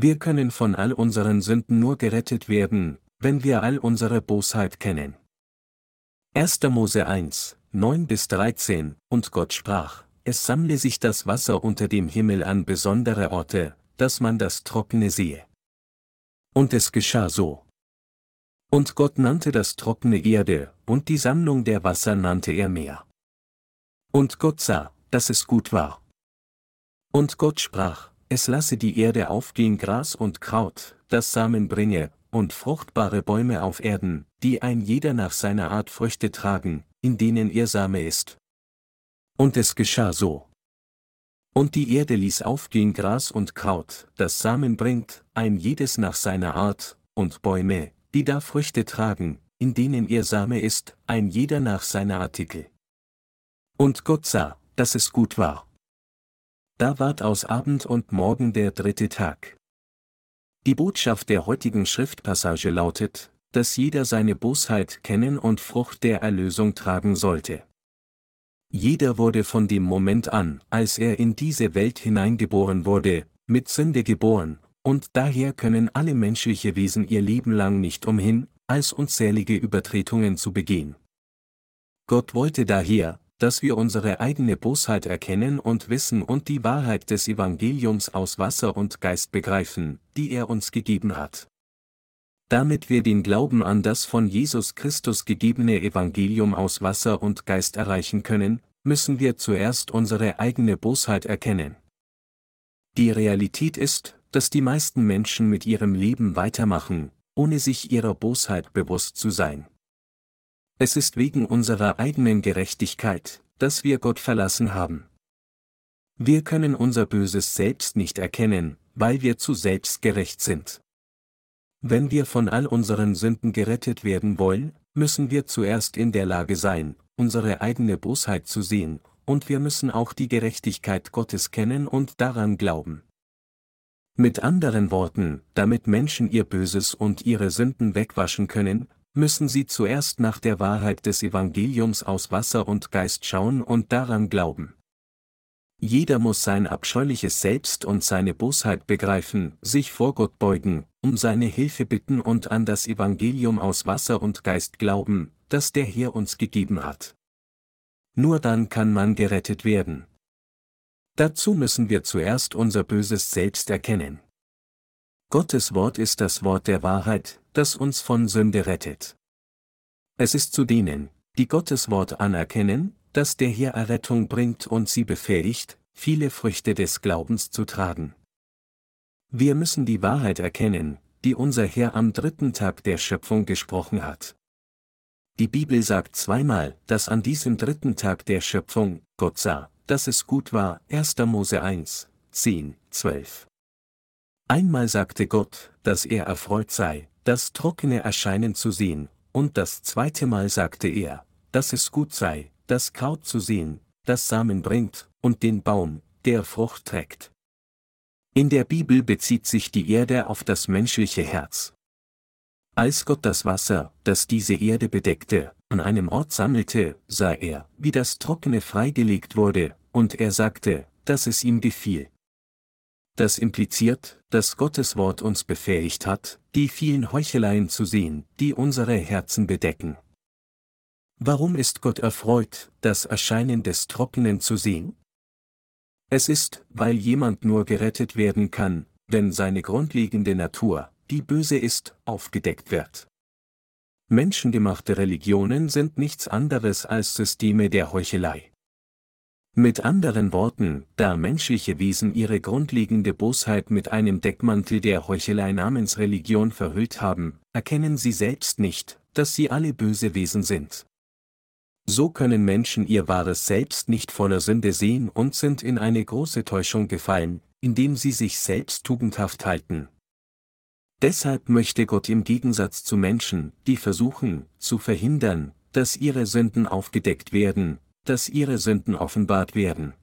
Wir können von all unseren Sünden nur gerettet werden, wenn wir all unsere Bosheit kennen. 1. Mose 1, 9 bis 13, und Gott sprach, es sammle sich das Wasser unter dem Himmel an besondere Orte, dass man das Trockene sehe. Und es geschah so. Und Gott nannte das trockene Erde, und die Sammlung der Wasser nannte er Meer. Und Gott sah, dass es gut war. Und Gott sprach, es lasse die Erde aufgehen Gras und Kraut, das Samen bringe, und fruchtbare Bäume auf Erden, die ein jeder nach seiner Art Früchte tragen, in denen ihr Same ist. Und es geschah so. Und die Erde ließ aufgehen Gras und Kraut, das Samen bringt, ein jedes nach seiner Art, und Bäume, die da Früchte tragen, in denen ihr Same ist, ein jeder nach seiner Artikel. Und Gott sah, dass es gut war. Da ward aus Abend und Morgen der dritte Tag. Die Botschaft der heutigen Schriftpassage lautet, dass jeder seine Bosheit kennen und Frucht der Erlösung tragen sollte. Jeder wurde von dem Moment an, als er in diese Welt hineingeboren wurde, mit Sünde geboren, und daher können alle menschliche Wesen ihr Leben lang nicht umhin, als unzählige Übertretungen zu begehen. Gott wollte daher, dass wir unsere eigene Bosheit erkennen und wissen und die Wahrheit des Evangeliums aus Wasser und Geist begreifen, die er uns gegeben hat. Damit wir den Glauben an das von Jesus Christus gegebene Evangelium aus Wasser und Geist erreichen können, müssen wir zuerst unsere eigene Bosheit erkennen. Die Realität ist, dass die meisten Menschen mit ihrem Leben weitermachen, ohne sich ihrer Bosheit bewusst zu sein. Es ist wegen unserer eigenen Gerechtigkeit, dass wir Gott verlassen haben. Wir können unser Böses selbst nicht erkennen, weil wir zu selbstgerecht sind. Wenn wir von all unseren Sünden gerettet werden wollen, müssen wir zuerst in der Lage sein, unsere eigene Bosheit zu sehen, und wir müssen auch die Gerechtigkeit Gottes kennen und daran glauben. Mit anderen Worten, damit Menschen ihr Böses und ihre Sünden wegwaschen können, müssen sie zuerst nach der Wahrheit des Evangeliums aus Wasser und Geist schauen und daran glauben. Jeder muss sein abscheuliches Selbst und seine Bosheit begreifen, sich vor Gott beugen, um seine Hilfe bitten und an das Evangelium aus Wasser und Geist glauben, das der Herr uns gegeben hat. Nur dann kann man gerettet werden. Dazu müssen wir zuerst unser böses Selbst erkennen. Gottes Wort ist das Wort der Wahrheit, das uns von Sünde rettet. Es ist zu denen, die Gottes Wort anerkennen, dass der Herr Errettung bringt und sie befähigt, viele Früchte des Glaubens zu tragen. Wir müssen die Wahrheit erkennen, die unser Herr am dritten Tag der Schöpfung gesprochen hat. Die Bibel sagt zweimal, dass an diesem dritten Tag der Schöpfung Gott sah, dass es gut war, 1. Mose 1, 10, 12. Einmal sagte Gott, dass er erfreut sei, das trockene Erscheinen zu sehen, und das zweite Mal sagte er, dass es gut sei, das Kraut zu sehen, das Samen bringt, und den Baum, der Frucht trägt. In der Bibel bezieht sich die Erde auf das menschliche Herz. Als Gott das Wasser, das diese Erde bedeckte, an einem Ort sammelte, sah er, wie das Trockene freigelegt wurde, und er sagte, dass es ihm gefiel. Das impliziert, dass Gottes Wort uns befähigt hat, die vielen Heucheleien zu sehen, die unsere Herzen bedecken. Warum ist Gott erfreut, das Erscheinen des Trockenen zu sehen? Es ist, weil jemand nur gerettet werden kann, wenn seine grundlegende Natur, die böse ist, aufgedeckt wird. Menschengemachte Religionen sind nichts anderes als Systeme der Heuchelei. Mit anderen Worten, da menschliche Wesen ihre grundlegende Bosheit mit einem Deckmantel der Heuchelei namens Religion verhüllt haben, erkennen sie selbst nicht, dass sie alle böse Wesen sind. So können Menschen ihr wahres Selbst nicht voller Sünde sehen und sind in eine große Täuschung gefallen, indem sie sich selbst tugendhaft halten. Deshalb möchte Gott im Gegensatz zu Menschen, die versuchen, zu verhindern, dass ihre Sünden aufgedeckt werden, dass ihre Sünden offenbart werden.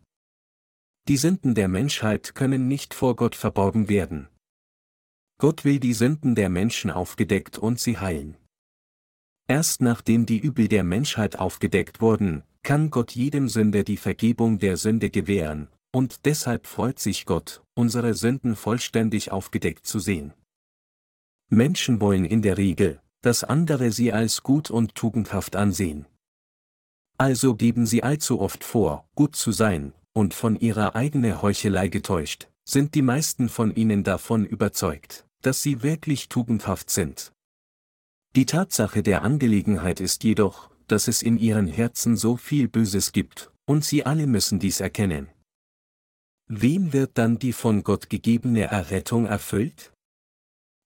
Die Sünden der Menschheit können nicht vor Gott verborgen werden. Gott will die Sünden der Menschen aufgedeckt und sie heilen. Erst nachdem die Übel der Menschheit aufgedeckt wurden, kann Gott jedem Sünder die Vergebung der Sünde gewähren, und deshalb freut sich Gott, unsere Sünden vollständig aufgedeckt zu sehen. Menschen wollen in der Regel, dass andere sie als gut und tugendhaft ansehen. Also geben sie allzu oft vor, gut zu sein, und von ihrer eigenen Heuchelei getäuscht, sind die meisten von ihnen davon überzeugt, dass sie wirklich tugendhaft sind. Die Tatsache der Angelegenheit ist jedoch, dass es in ihren Herzen so viel Böses gibt, und sie alle müssen dies erkennen. Wem wird dann die von Gott gegebene Errettung erfüllt?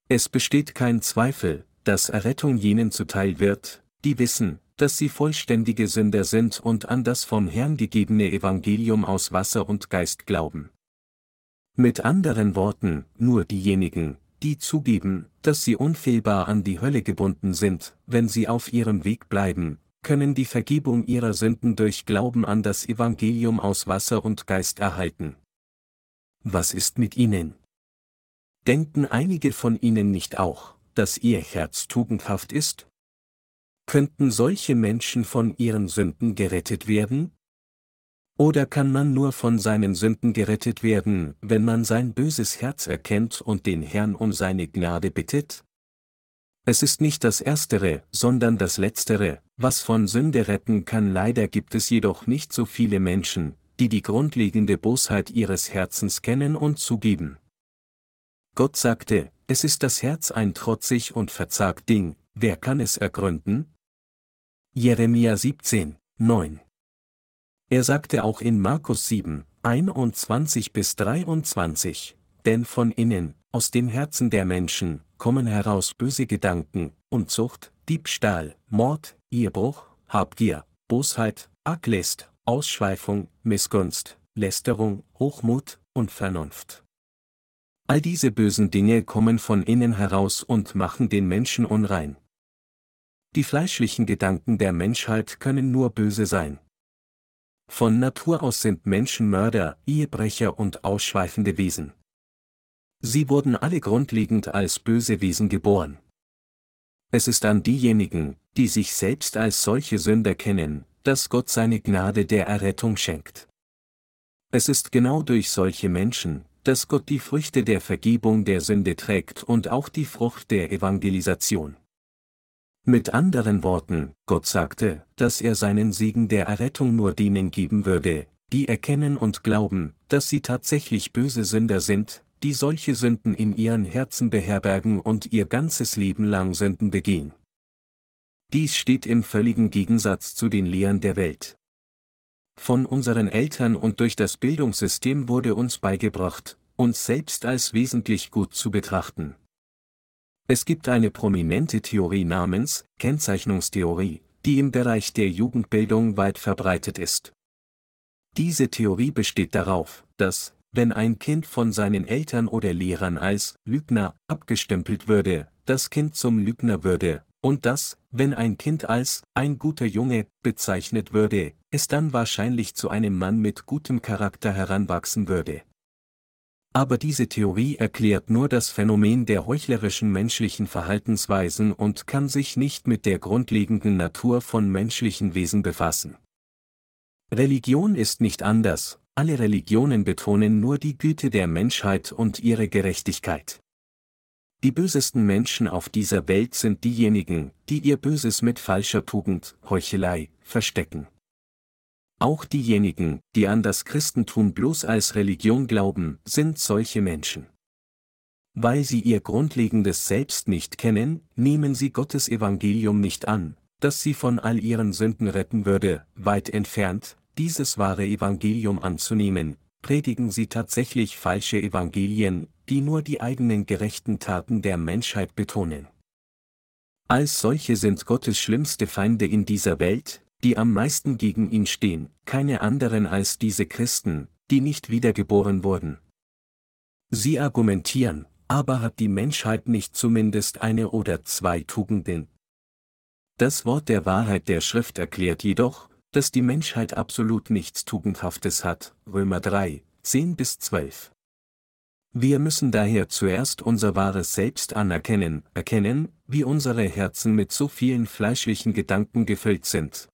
Es besteht kein Zweifel, dass Errettung jenen zuteil wird, die wissen, dass sie vollständige Sünder sind und an das vom Herrn gegebene Evangelium aus Wasser und Geist glauben. Mit anderen Worten, nur diejenigen, die zugeben, dass sie unfehlbar an die Hölle gebunden sind, wenn sie auf ihrem Weg bleiben, können die Vergebung ihrer Sünden durch Glauben an das Evangelium aus Wasser und Geist erhalten. Was ist mit ihnen? Denken einige von ihnen nicht auch, dass ihr Herz tugendhaft ist? Könnten solche Menschen von ihren Sünden gerettet werden? Oder kann man nur von seinen Sünden gerettet werden, wenn man sein böses Herz erkennt und den Herrn um seine Gnade bittet? Es ist nicht das Erstere, sondern das Letztere, was von Sünde retten kann. Leider gibt es jedoch nicht so viele Menschen, die die grundlegende Bosheit ihres Herzens kennen und zugeben. Gott sagte, es ist das Herz ein trotzig und verzagt Ding, wer kann es ergründen? Jeremia 17, 9. Er sagte auch in Markus 7, 21 bis 23, denn von innen, aus dem Herzen der Menschen, kommen heraus böse Gedanken, Unzucht, Diebstahl, Mord, Ehebruch, Habgier, Bosheit, Arglist, Ausschweifung, Missgunst, Lästerung, Hochmut und Vernunft. All diese bösen Dinge kommen von innen heraus und machen den Menschen unrein. Die fleischlichen Gedanken der Menschheit können nur böse sein. Von Natur aus sind Menschen Mörder, Ehebrecher und ausschweifende Wesen. Sie wurden alle grundlegend als böse Wesen geboren. Es ist an diejenigen, die sich selbst als solche Sünder kennen, dass Gott seine Gnade der Errettung schenkt. Es ist genau durch solche Menschen, dass Gott die Früchte der Vergebung der Sünde trägt und auch die Frucht der Evangelisation. Mit anderen Worten, Gott sagte, dass er seinen Segen der Errettung nur denen geben würde, die erkennen und glauben, dass sie tatsächlich böse Sünder sind, die solche Sünden in ihren Herzen beherbergen und ihr ganzes Leben lang Sünden begehen. Dies steht im völligen Gegensatz zu den Lehren der Welt. Von unseren Eltern und durch das Bildungssystem wurde uns beigebracht, uns selbst als wesentlich gut zu betrachten. Es gibt eine prominente Theorie namens Kennzeichnungstheorie, die im Bereich der Jugendbildung weit verbreitet ist. Diese Theorie besteht darauf, dass, wenn ein Kind von seinen Eltern oder Lehrern als Lügner abgestempelt würde, das Kind zum Lügner würde, und dass, wenn ein Kind als ein guter Junge bezeichnet würde, es dann wahrscheinlich zu einem Mann mit gutem Charakter heranwachsen würde. Aber diese Theorie erklärt nur das Phänomen der heuchlerischen menschlichen Verhaltensweisen und kann sich nicht mit der grundlegenden Natur von menschlichen Wesen befassen. Religion ist nicht anders, alle Religionen betonen nur die Güte der Menschheit und ihre Gerechtigkeit. Die bösesten Menschen auf dieser Welt sind diejenigen, die ihr Böses mit falscher Tugend, Heuchelei, verstecken. Auch diejenigen, die an das Christentum bloß als Religion glauben, sind solche Menschen. Weil sie ihr grundlegendes Selbst nicht kennen, nehmen sie Gottes Evangelium nicht an, das sie von all ihren Sünden retten würde, weit entfernt, dieses wahre Evangelium anzunehmen, predigen sie tatsächlich falsche Evangelien, die nur die eigenen gerechten Taten der Menschheit betonen. Als solche sind Gottes schlimmste Feinde in dieser Welt, die am meisten gegen ihn stehen, keine anderen als diese Christen, die nicht wiedergeboren wurden. Sie argumentieren, aber hat die Menschheit nicht zumindest eine oder zwei Tugenden? Das Wort der Wahrheit der Schrift erklärt jedoch, dass die Menschheit absolut nichts Tugendhaftes hat, Römer 3, 10 bis 12. Wir müssen daher zuerst unser wahres Selbst anerkennen, erkennen, wie unsere Herzen mit so vielen fleischlichen Gedanken gefüllt sind.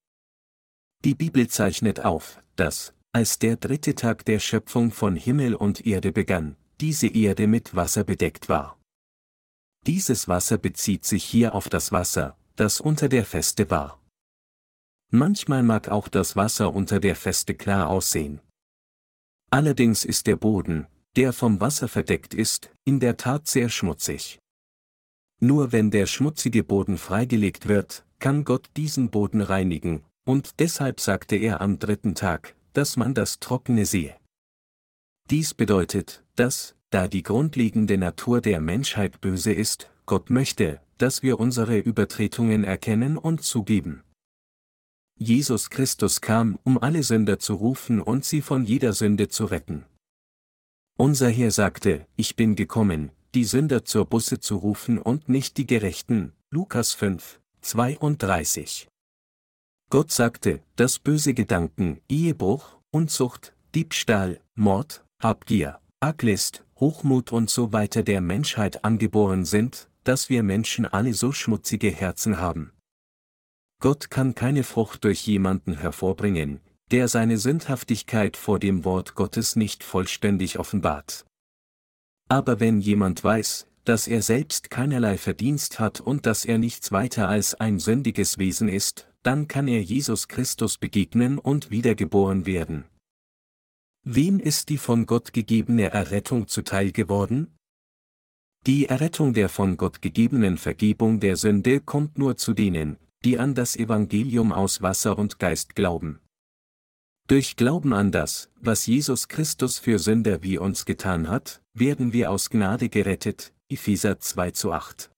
Die Bibel zeichnet auf, dass, als der dritte Tag der Schöpfung von Himmel und Erde begann, diese Erde mit Wasser bedeckt war. Dieses Wasser bezieht sich hier auf das Wasser, das unter der Feste war. Manchmal mag auch das Wasser unter der Feste klar aussehen. Allerdings ist der Boden, der vom Wasser verdeckt ist, in der Tat sehr schmutzig. Nur wenn der schmutzige Boden freigelegt wird, kann Gott diesen Boden reinigen, und deshalb sagte er am dritten Tag, dass man das Trockene sehe. Dies bedeutet, dass, da die grundlegende Natur der Menschheit böse ist, Gott möchte, dass wir unsere Übertretungen erkennen und zugeben. Jesus Christus kam, um alle Sünder zu rufen und sie von jeder Sünde zu retten. Unser Herr sagte, ich bin gekommen, die Sünder zur Busse zu rufen und nicht die Gerechten, Lukas 5, 32. Gott sagte, dass böse Gedanken, Ehebruch, Unzucht, Diebstahl, Mord, Habgier, Arglist, Hochmut und so weiter der Menschheit angeboren sind, dass wir Menschen alle so schmutzige Herzen haben. Gott kann keine Frucht durch jemanden hervorbringen, der seine Sündhaftigkeit vor dem Wort Gottes nicht vollständig offenbart. Aber wenn jemand weiß, dass er selbst keinerlei Verdienst hat und dass er nichts weiter als ein sündiges Wesen ist, dann kann er Jesus Christus begegnen und wiedergeboren werden. Wem ist die von Gott gegebene Errettung zuteil geworden? Die Errettung der von Gott gegebenen Vergebung der Sünde kommt nur zu denen, die an das Evangelium aus Wasser und Geist glauben. Durch Glauben an das, was Jesus Christus für Sünder wie uns getan hat, werden wir aus Gnade gerettet, Epheser 2 zu 8.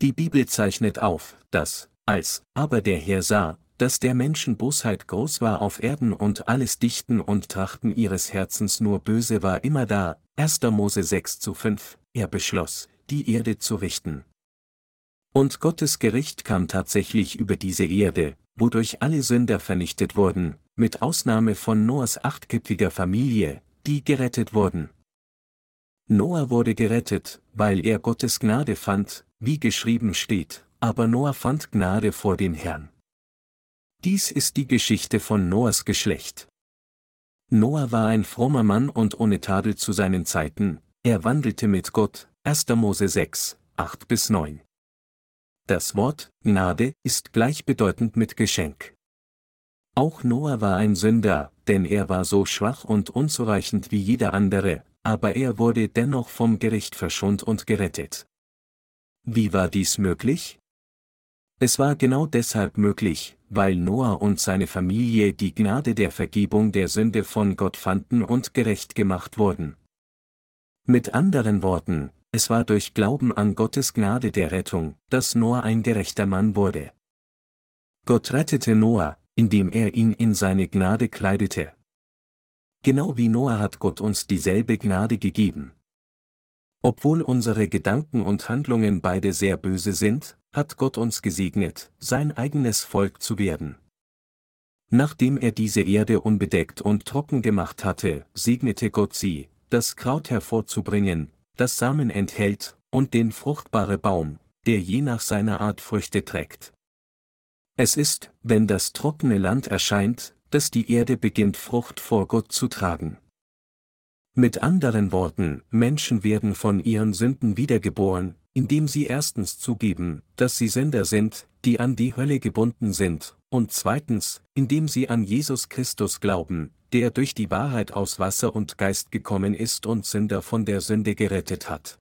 Die Bibel zeichnet auf, dass, als, aber der Herr sah, dass der Menschen Bosheit groß war auf Erden und alles Dichten und Trachten ihres Herzens nur böse war immer da, 1. Mose 6 zu 5, er beschloss, die Erde zu richten. Und Gottes Gericht kam tatsächlich über diese Erde, wodurch alle Sünder vernichtet wurden, mit Ausnahme von Noahs achtköpfiger Familie, die gerettet wurden. Noah wurde gerettet, weil er Gottes Gnade fand, wie geschrieben steht, aber Noah fand Gnade vor dem Herrn. Dies ist die Geschichte von Noahs Geschlecht. Noah war ein frommer Mann und ohne Tadel zu seinen Zeiten, er wandelte mit Gott, 1. Mose 6, 8 bis 9. Das Wort Gnade ist gleichbedeutend mit Geschenk. Auch Noah war ein Sünder, denn er war so schwach und unzureichend wie jeder andere, aber er wurde dennoch vom Gericht verschont und gerettet. Wie war dies möglich? Es war genau deshalb möglich, weil Noah und seine Familie die Gnade der Vergebung der Sünde von Gott fanden und gerecht gemacht wurden. Mit anderen Worten, es war durch Glauben an Gottes Gnade der Rettung, dass Noah ein gerechter Mann wurde. Gott rettete Noah, indem er ihn in seine Gnade kleidete. Genau wie Noah hat Gott uns dieselbe Gnade gegeben. Obwohl unsere Gedanken und Handlungen beide sehr böse sind, hat Gott uns gesegnet, sein eigenes Volk zu werden. Nachdem er diese Erde unbedeckt und trocken gemacht hatte, segnete Gott sie, das Kraut hervorzubringen, das Samen enthält, und den fruchtbare Baum, der je nach seiner Art Früchte trägt. Es ist, wenn das trockene Land erscheint, dass die Erde beginnt Frucht vor Gott zu tragen. Mit anderen Worten, Menschen werden von ihren Sünden wiedergeboren, indem sie erstens zugeben, dass sie Sünder sind, die an die Hölle gebunden sind, und zweitens, indem sie an Jesus Christus glauben, der durch die Wahrheit aus Wasser und Geist gekommen ist und Sünder von der Sünde gerettet hat.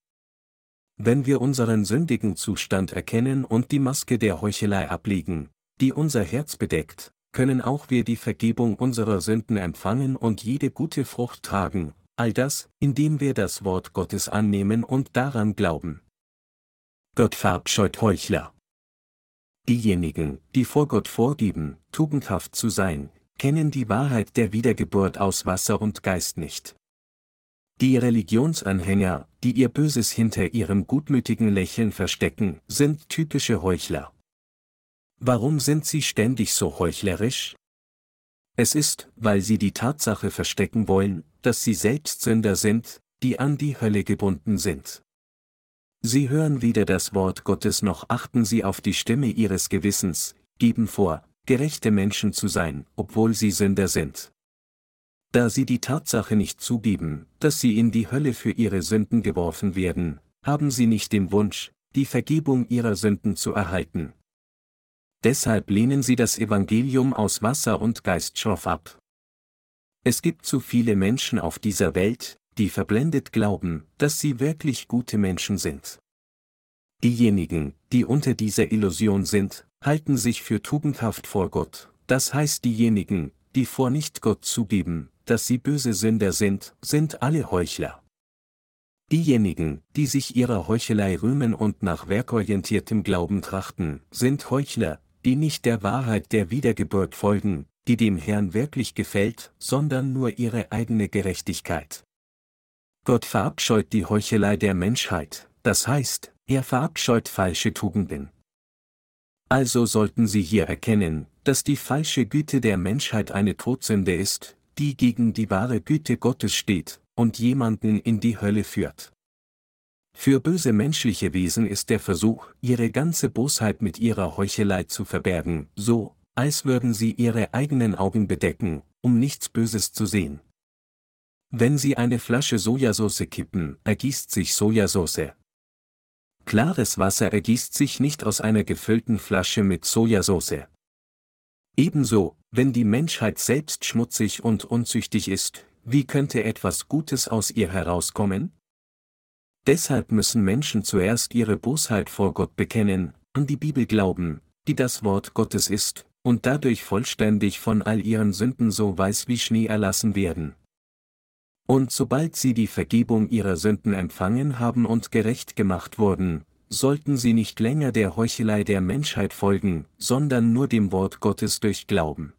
Wenn wir unseren sündigen Zustand erkennen und die Maske der Heuchelei ablegen, die unser Herz bedeckt, können auch wir die Vergebung unserer Sünden empfangen und jede gute Frucht tragen, all das, indem wir das Wort Gottes annehmen und daran glauben. Gott verabscheut Heuchler. Diejenigen, die vor Gott vorgeben, tugendhaft zu sein, kennen die Wahrheit der Wiedergeburt aus Wasser und Geist nicht. Die Religionsanhänger, die ihr Böses hinter ihrem gutmütigen Lächeln verstecken, sind typische Heuchler. Warum sind sie ständig so heuchlerisch? Es ist, weil sie die Tatsache verstecken wollen, dass sie selbst Sünder sind, die an die Hölle gebunden sind. Sie hören weder das Wort Gottes noch achten sie auf die Stimme ihres Gewissens, geben vor, gerechte Menschen zu sein, obwohl sie Sünder sind. Da sie die Tatsache nicht zugeben, dass sie in die Hölle für ihre Sünden geworfen werden, haben sie nicht den Wunsch, die Vergebung ihrer Sünden zu erhalten. Deshalb lehnen sie das Evangelium aus Wasser und Geist schroff ab. Es gibt zu viele Menschen auf dieser Welt, die verblendet glauben, dass sie wirklich gute Menschen sind. Diejenigen, die unter dieser Illusion sind, halten sich für tugendhaft vor Gott, das heißt diejenigen, die vor nicht Gott zugeben, dass sie böse Sünder sind, sind alle Heuchler. Diejenigen, die sich ihrer Heuchelei rühmen und nach werkorientiertem Glauben trachten, sind Heuchler, die nicht der Wahrheit der Wiedergeburt folgen, die dem Herrn wirklich gefällt, sondern nur ihre eigene Gerechtigkeit. Gott verabscheut die Heuchelei der Menschheit, das heißt, er verabscheut falsche Tugenden. Also sollten Sie hier erkennen, dass die falsche Güte der Menschheit eine Todsünde ist, die gegen die wahre Güte Gottes steht, und jemanden in die Hölle führt. Für böse menschliche Wesen ist der Versuch, ihre ganze Bosheit mit ihrer Heuchelei zu verbergen, so, als würden sie ihre eigenen Augen bedecken, um nichts Böses zu sehen. Wenn sie eine Flasche Sojasauce kippen, ergießt sich Sojasauce. Klares Wasser ergießt sich nicht aus einer gefüllten Flasche mit Sojasauce. Ebenso, wenn die Menschheit selbst schmutzig und unzüchtig ist, wie könnte etwas Gutes aus ihr herauskommen? Deshalb müssen Menschen zuerst ihre Bosheit vor Gott bekennen, an die Bibel glauben, die das Wort Gottes ist, und dadurch vollständig von all ihren Sünden so weiß wie Schnee erlassen werden. Und sobald sie die Vergebung ihrer Sünden empfangen haben und gerecht gemacht wurden, sollten sie nicht länger der Heuchelei der Menschheit folgen, sondern nur dem Wort Gottes durch Glauben.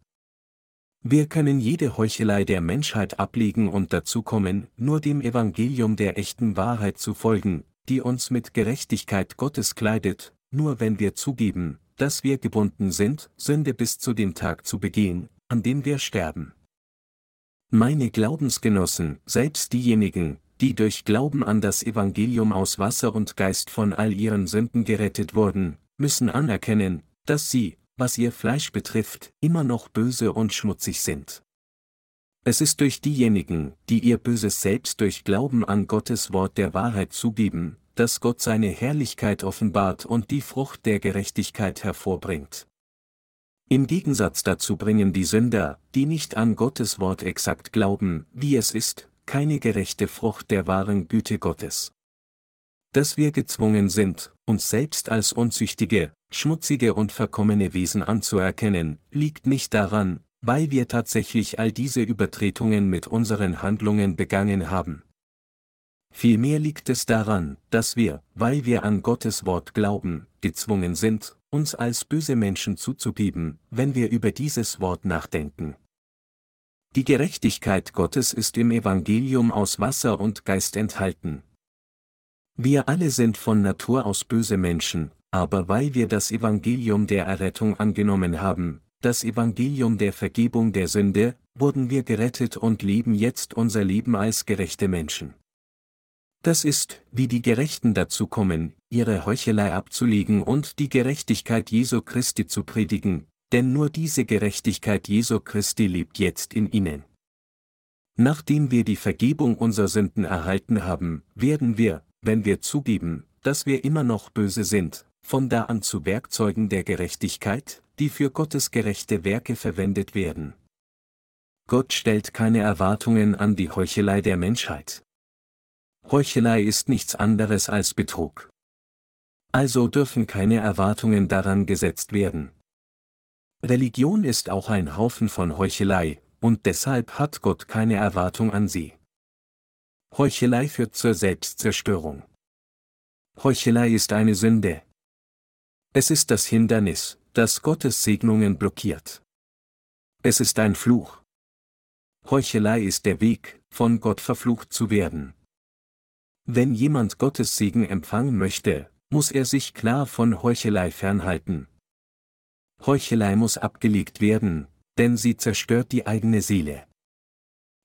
Wir können jede Heuchelei der Menschheit ablegen und dazu kommen, nur dem Evangelium der echten Wahrheit zu folgen, die uns mit Gerechtigkeit Gottes kleidet, nur wenn wir zugeben, dass wir gebunden sind, Sünde bis zu dem Tag zu begehen, an dem wir sterben. Meine Glaubensgenossen, selbst diejenigen, die durch Glauben an das Evangelium aus Wasser und Geist von all ihren Sünden gerettet wurden, müssen anerkennen, dass sie, was ihr Fleisch betrifft, immer noch böse und schmutzig sind. Es ist durch diejenigen, die ihr Böses selbst durch Glauben an Gottes Wort der Wahrheit zugeben, dass Gott seine Herrlichkeit offenbart und die Frucht der Gerechtigkeit hervorbringt. Im Gegensatz dazu bringen die Sünder, die nicht an Gottes Wort exakt glauben, wie es ist, keine gerechte Frucht der wahren Güte Gottes dass wir gezwungen sind, uns selbst als unzüchtige, schmutzige und verkommene Wesen anzuerkennen, liegt nicht daran, weil wir tatsächlich all diese Übertretungen mit unseren Handlungen begangen haben. Vielmehr liegt es daran, dass wir, weil wir an Gottes Wort glauben, gezwungen sind, uns als böse Menschen zuzugeben, wenn wir über dieses Wort nachdenken. Die Gerechtigkeit Gottes ist im Evangelium aus Wasser und Geist enthalten, wir alle sind von Natur aus böse Menschen, aber weil wir das Evangelium der Errettung angenommen haben, das Evangelium der Vergebung der Sünde, wurden wir gerettet und leben jetzt unser Leben als gerechte Menschen. Das ist, wie die Gerechten dazu kommen, ihre Heuchelei abzulegen und die Gerechtigkeit Jesu Christi zu predigen, denn nur diese Gerechtigkeit Jesu Christi lebt jetzt in ihnen. Nachdem wir die Vergebung unserer Sünden erhalten haben, werden wir, wenn wir zugeben, dass wir immer noch böse sind, von da an zu Werkzeugen der Gerechtigkeit, die für Gottes gerechte Werke verwendet werden. Gott stellt keine Erwartungen an die Heuchelei der Menschheit. Heuchelei ist nichts anderes als Betrug. Also dürfen keine Erwartungen daran gesetzt werden. Religion ist auch ein Haufen von Heuchelei, und deshalb hat Gott keine Erwartung an sie. Heuchelei führt zur Selbstzerstörung. Heuchelei ist eine Sünde. Es ist das Hindernis, das Gottes Segnungen blockiert. Es ist ein Fluch. Heuchelei ist der Weg, von Gott verflucht zu werden. Wenn jemand Gottes Segen empfangen möchte, muss er sich klar von Heuchelei fernhalten. Heuchelei muss abgelegt werden, denn sie zerstört die eigene Seele.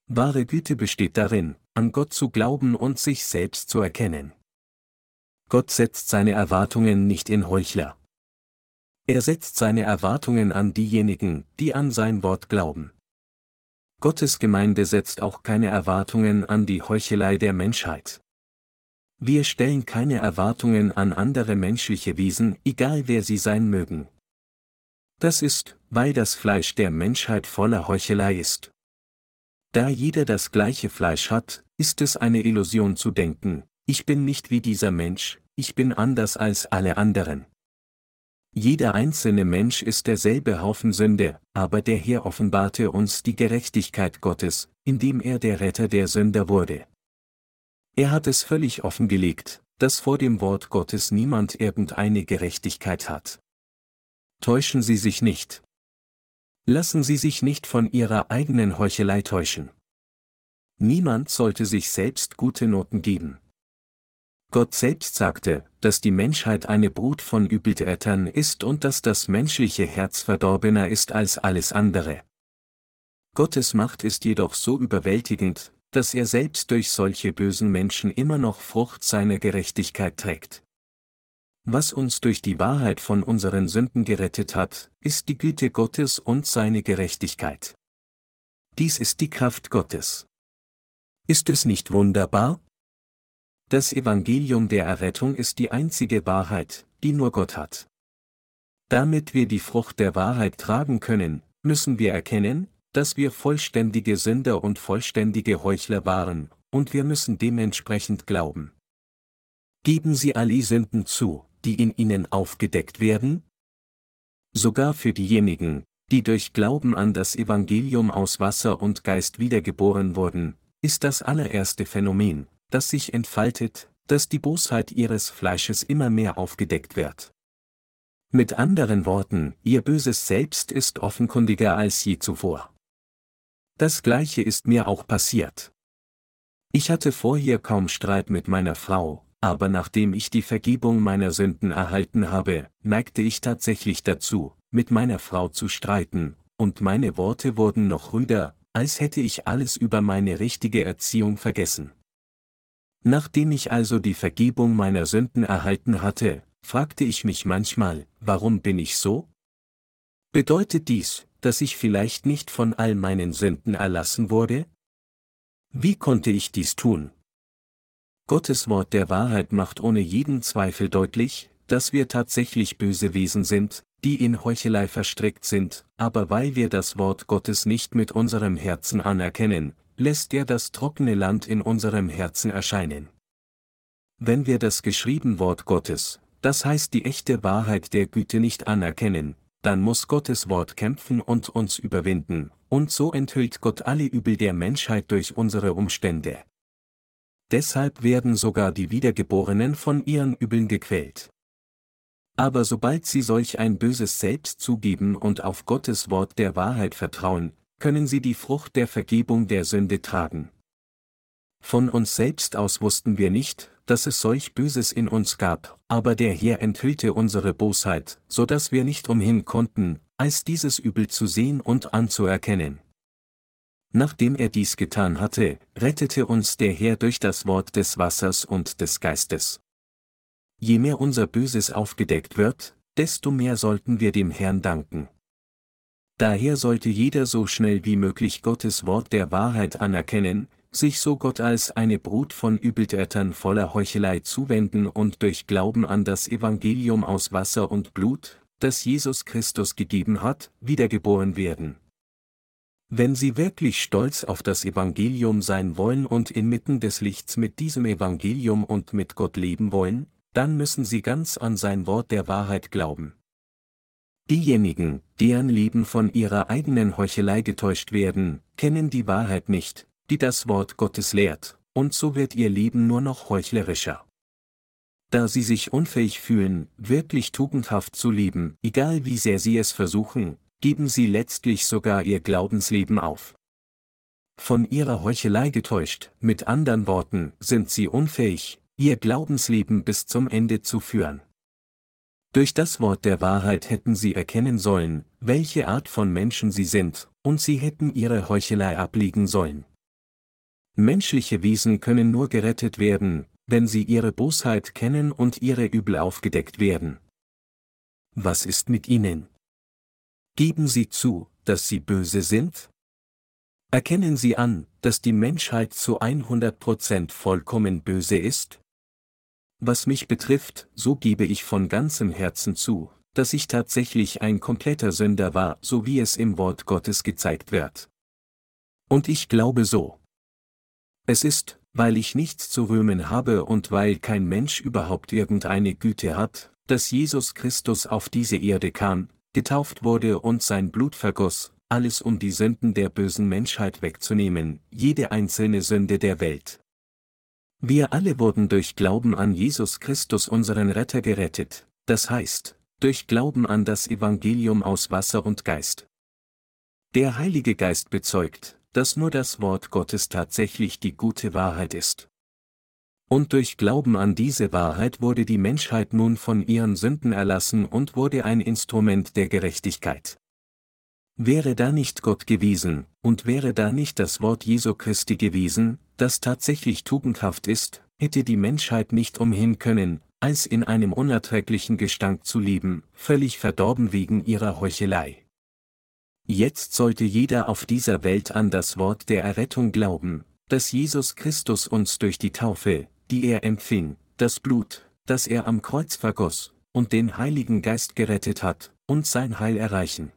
Wahre Güte besteht darin, an Gott zu glauben und sich selbst zu erkennen. Gott setzt seine Erwartungen nicht in Heuchler. Er setzt seine Erwartungen an diejenigen, die an sein Wort glauben. Gottes Gemeinde setzt auch keine Erwartungen an die Heuchelei der Menschheit. Wir stellen keine Erwartungen an andere menschliche Wesen, egal wer sie sein mögen. Das ist, weil das Fleisch der Menschheit voller Heuchelei ist. Da jeder das gleiche Fleisch hat, ist es eine Illusion zu denken, ich bin nicht wie dieser Mensch, ich bin anders als alle anderen. Jeder einzelne Mensch ist derselbe Haufen Sünde, aber der Herr offenbarte uns die Gerechtigkeit Gottes, indem er der Retter der Sünder wurde. Er hat es völlig offengelegt, dass vor dem Wort Gottes niemand irgendeine Gerechtigkeit hat. Täuschen Sie sich nicht. Lassen Sie sich nicht von Ihrer eigenen Heuchelei täuschen. Niemand sollte sich selbst gute Noten geben. Gott selbst sagte, dass die Menschheit eine Brut von Übeltätern ist und dass das menschliche Herz verdorbener ist als alles andere. Gottes Macht ist jedoch so überwältigend, dass er selbst durch solche bösen Menschen immer noch Frucht seiner Gerechtigkeit trägt. Was uns durch die Wahrheit von unseren Sünden gerettet hat, ist die Güte Gottes und seine Gerechtigkeit. Dies ist die Kraft Gottes. Ist es nicht wunderbar? Das Evangelium der Errettung ist die einzige Wahrheit, die nur Gott hat. Damit wir die Frucht der Wahrheit tragen können, müssen wir erkennen, dass wir vollständige Sünder und vollständige Heuchler waren, und wir müssen dementsprechend glauben. Geben Sie alle Sünden zu, die in Ihnen aufgedeckt werden? Sogar für diejenigen, die durch Glauben an das Evangelium aus Wasser und Geist wiedergeboren wurden, ist das allererste Phänomen, das sich entfaltet, dass die Bosheit ihres Fleisches immer mehr aufgedeckt wird. Mit anderen Worten, ihr böses Selbst ist offenkundiger als je zuvor. Das gleiche ist mir auch passiert. Ich hatte vorher kaum Streit mit meiner Frau, aber nachdem ich die Vergebung meiner Sünden erhalten habe, neigte ich tatsächlich dazu, mit meiner Frau zu streiten, und meine Worte wurden noch rüder, als hätte ich alles über meine richtige Erziehung vergessen. Nachdem ich also die Vergebung meiner Sünden erhalten hatte, fragte ich mich manchmal, warum bin ich so? Bedeutet dies, dass ich vielleicht nicht von all meinen Sünden erlassen wurde? Wie konnte ich dies tun? Gottes Wort der Wahrheit macht ohne jeden Zweifel deutlich, dass wir tatsächlich böse Wesen sind, die in Heuchelei verstrickt sind, aber weil wir das Wort Gottes nicht mit unserem Herzen anerkennen, lässt er das trockene Land in unserem Herzen erscheinen. Wenn wir das geschrieben Wort Gottes, das heißt die echte Wahrheit der Güte nicht anerkennen, dann muss Gottes Wort kämpfen und uns überwinden, und so enthüllt Gott alle Übel der Menschheit durch unsere Umstände. Deshalb werden sogar die Wiedergeborenen von ihren Übeln gequält. Aber sobald sie solch ein böses Selbst zugeben und auf Gottes Wort der Wahrheit vertrauen, können sie die Frucht der Vergebung der Sünde tragen. Von uns selbst aus wussten wir nicht, dass es solch Böses in uns gab, aber der Herr enthüllte unsere Bosheit, so dass wir nicht umhin konnten, als dieses Übel zu sehen und anzuerkennen. Nachdem er dies getan hatte, rettete uns der Herr durch das Wort des Wassers und des Geistes. Je mehr unser Böses aufgedeckt wird, desto mehr sollten wir dem Herrn danken. Daher sollte jeder so schnell wie möglich Gottes Wort der Wahrheit anerkennen, sich so Gott als eine Brut von Übeltätern voller Heuchelei zuwenden und durch Glauben an das Evangelium aus Wasser und Blut, das Jesus Christus gegeben hat, wiedergeboren werden. Wenn Sie wirklich stolz auf das Evangelium sein wollen und inmitten des Lichts mit diesem Evangelium und mit Gott leben wollen, dann müssen Sie ganz an sein Wort der Wahrheit glauben. Diejenigen, deren Leben von ihrer eigenen Heuchelei getäuscht werden, kennen die Wahrheit nicht, die das Wort Gottes lehrt, und so wird ihr Leben nur noch heuchlerischer. Da sie sich unfähig fühlen, wirklich tugendhaft zu leben, egal wie sehr sie es versuchen, geben sie letztlich sogar ihr Glaubensleben auf. Von ihrer Heuchelei getäuscht, mit anderen Worten, sind sie unfähig, ihr Glaubensleben bis zum Ende zu führen. Durch das Wort der Wahrheit hätten sie erkennen sollen, welche Art von Menschen sie sind, und sie hätten ihre Heuchelei ablegen sollen. Menschliche Wesen können nur gerettet werden, wenn sie ihre Bosheit kennen und ihre Übel aufgedeckt werden. Was ist mit ihnen? Geben sie zu, dass sie böse sind? Erkennen Sie an, dass die Menschheit zu 100% vollkommen böse ist? Was mich betrifft, so gebe ich von ganzem Herzen zu, dass ich tatsächlich ein kompletter Sünder war, so wie es im Wort Gottes gezeigt wird. Und ich glaube so. Es ist, weil ich nichts zu rühmen habe und weil kein Mensch überhaupt irgendeine Güte hat, dass Jesus Christus auf diese Erde kam, getauft wurde und sein Blut vergoss, alles um die Sünden der bösen Menschheit wegzunehmen, jede einzelne Sünde der Welt. Wir alle wurden durch Glauben an Jesus Christus unseren Retter gerettet, das heißt, durch Glauben an das Evangelium aus Wasser und Geist. Der Heilige Geist bezeugt, dass nur das Wort Gottes tatsächlich die gute Wahrheit ist. Und durch Glauben an diese Wahrheit wurde die Menschheit nun von ihren Sünden erlassen und wurde ein Instrument der Gerechtigkeit. Wäre da nicht Gott gewesen, und wäre da nicht das Wort Jesu Christi gewesen, das tatsächlich tugendhaft ist, hätte die Menschheit nicht umhin können, als in einem unerträglichen Gestank zu leben, völlig verdorben wegen ihrer Heuchelei. Jetzt sollte jeder auf dieser Welt an das Wort der Errettung glauben, dass Jesus Christus uns durch die Taufe, die er empfing, das Blut, das er am Kreuz vergoss, und den Heiligen Geist gerettet hat, und sein Heil erreichen.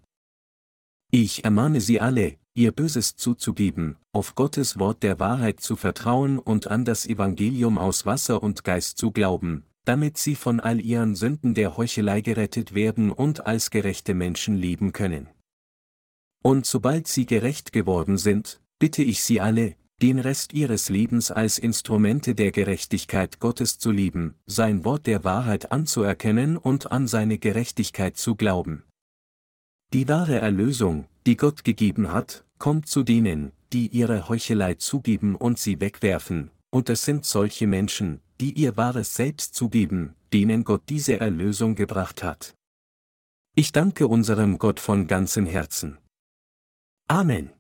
Ich ermahne Sie alle, ihr Böses zuzugeben, auf Gottes Wort der Wahrheit zu vertrauen und an das Evangelium aus Wasser und Geist zu glauben, damit Sie von all Ihren Sünden der Heuchelei gerettet werden und als gerechte Menschen leben können. Und sobald Sie gerecht geworden sind, bitte ich Sie alle, den Rest Ihres Lebens als Instrumente der Gerechtigkeit Gottes zu lieben, sein Wort der Wahrheit anzuerkennen und an seine Gerechtigkeit zu glauben. Die wahre Erlösung, die Gott gegeben hat, kommt zu denen, die ihre Heuchelei zugeben und sie wegwerfen, und es sind solche Menschen, die ihr wahres Selbst zugeben, denen Gott diese Erlösung gebracht hat. Ich danke unserem Gott von ganzem Herzen. Amen.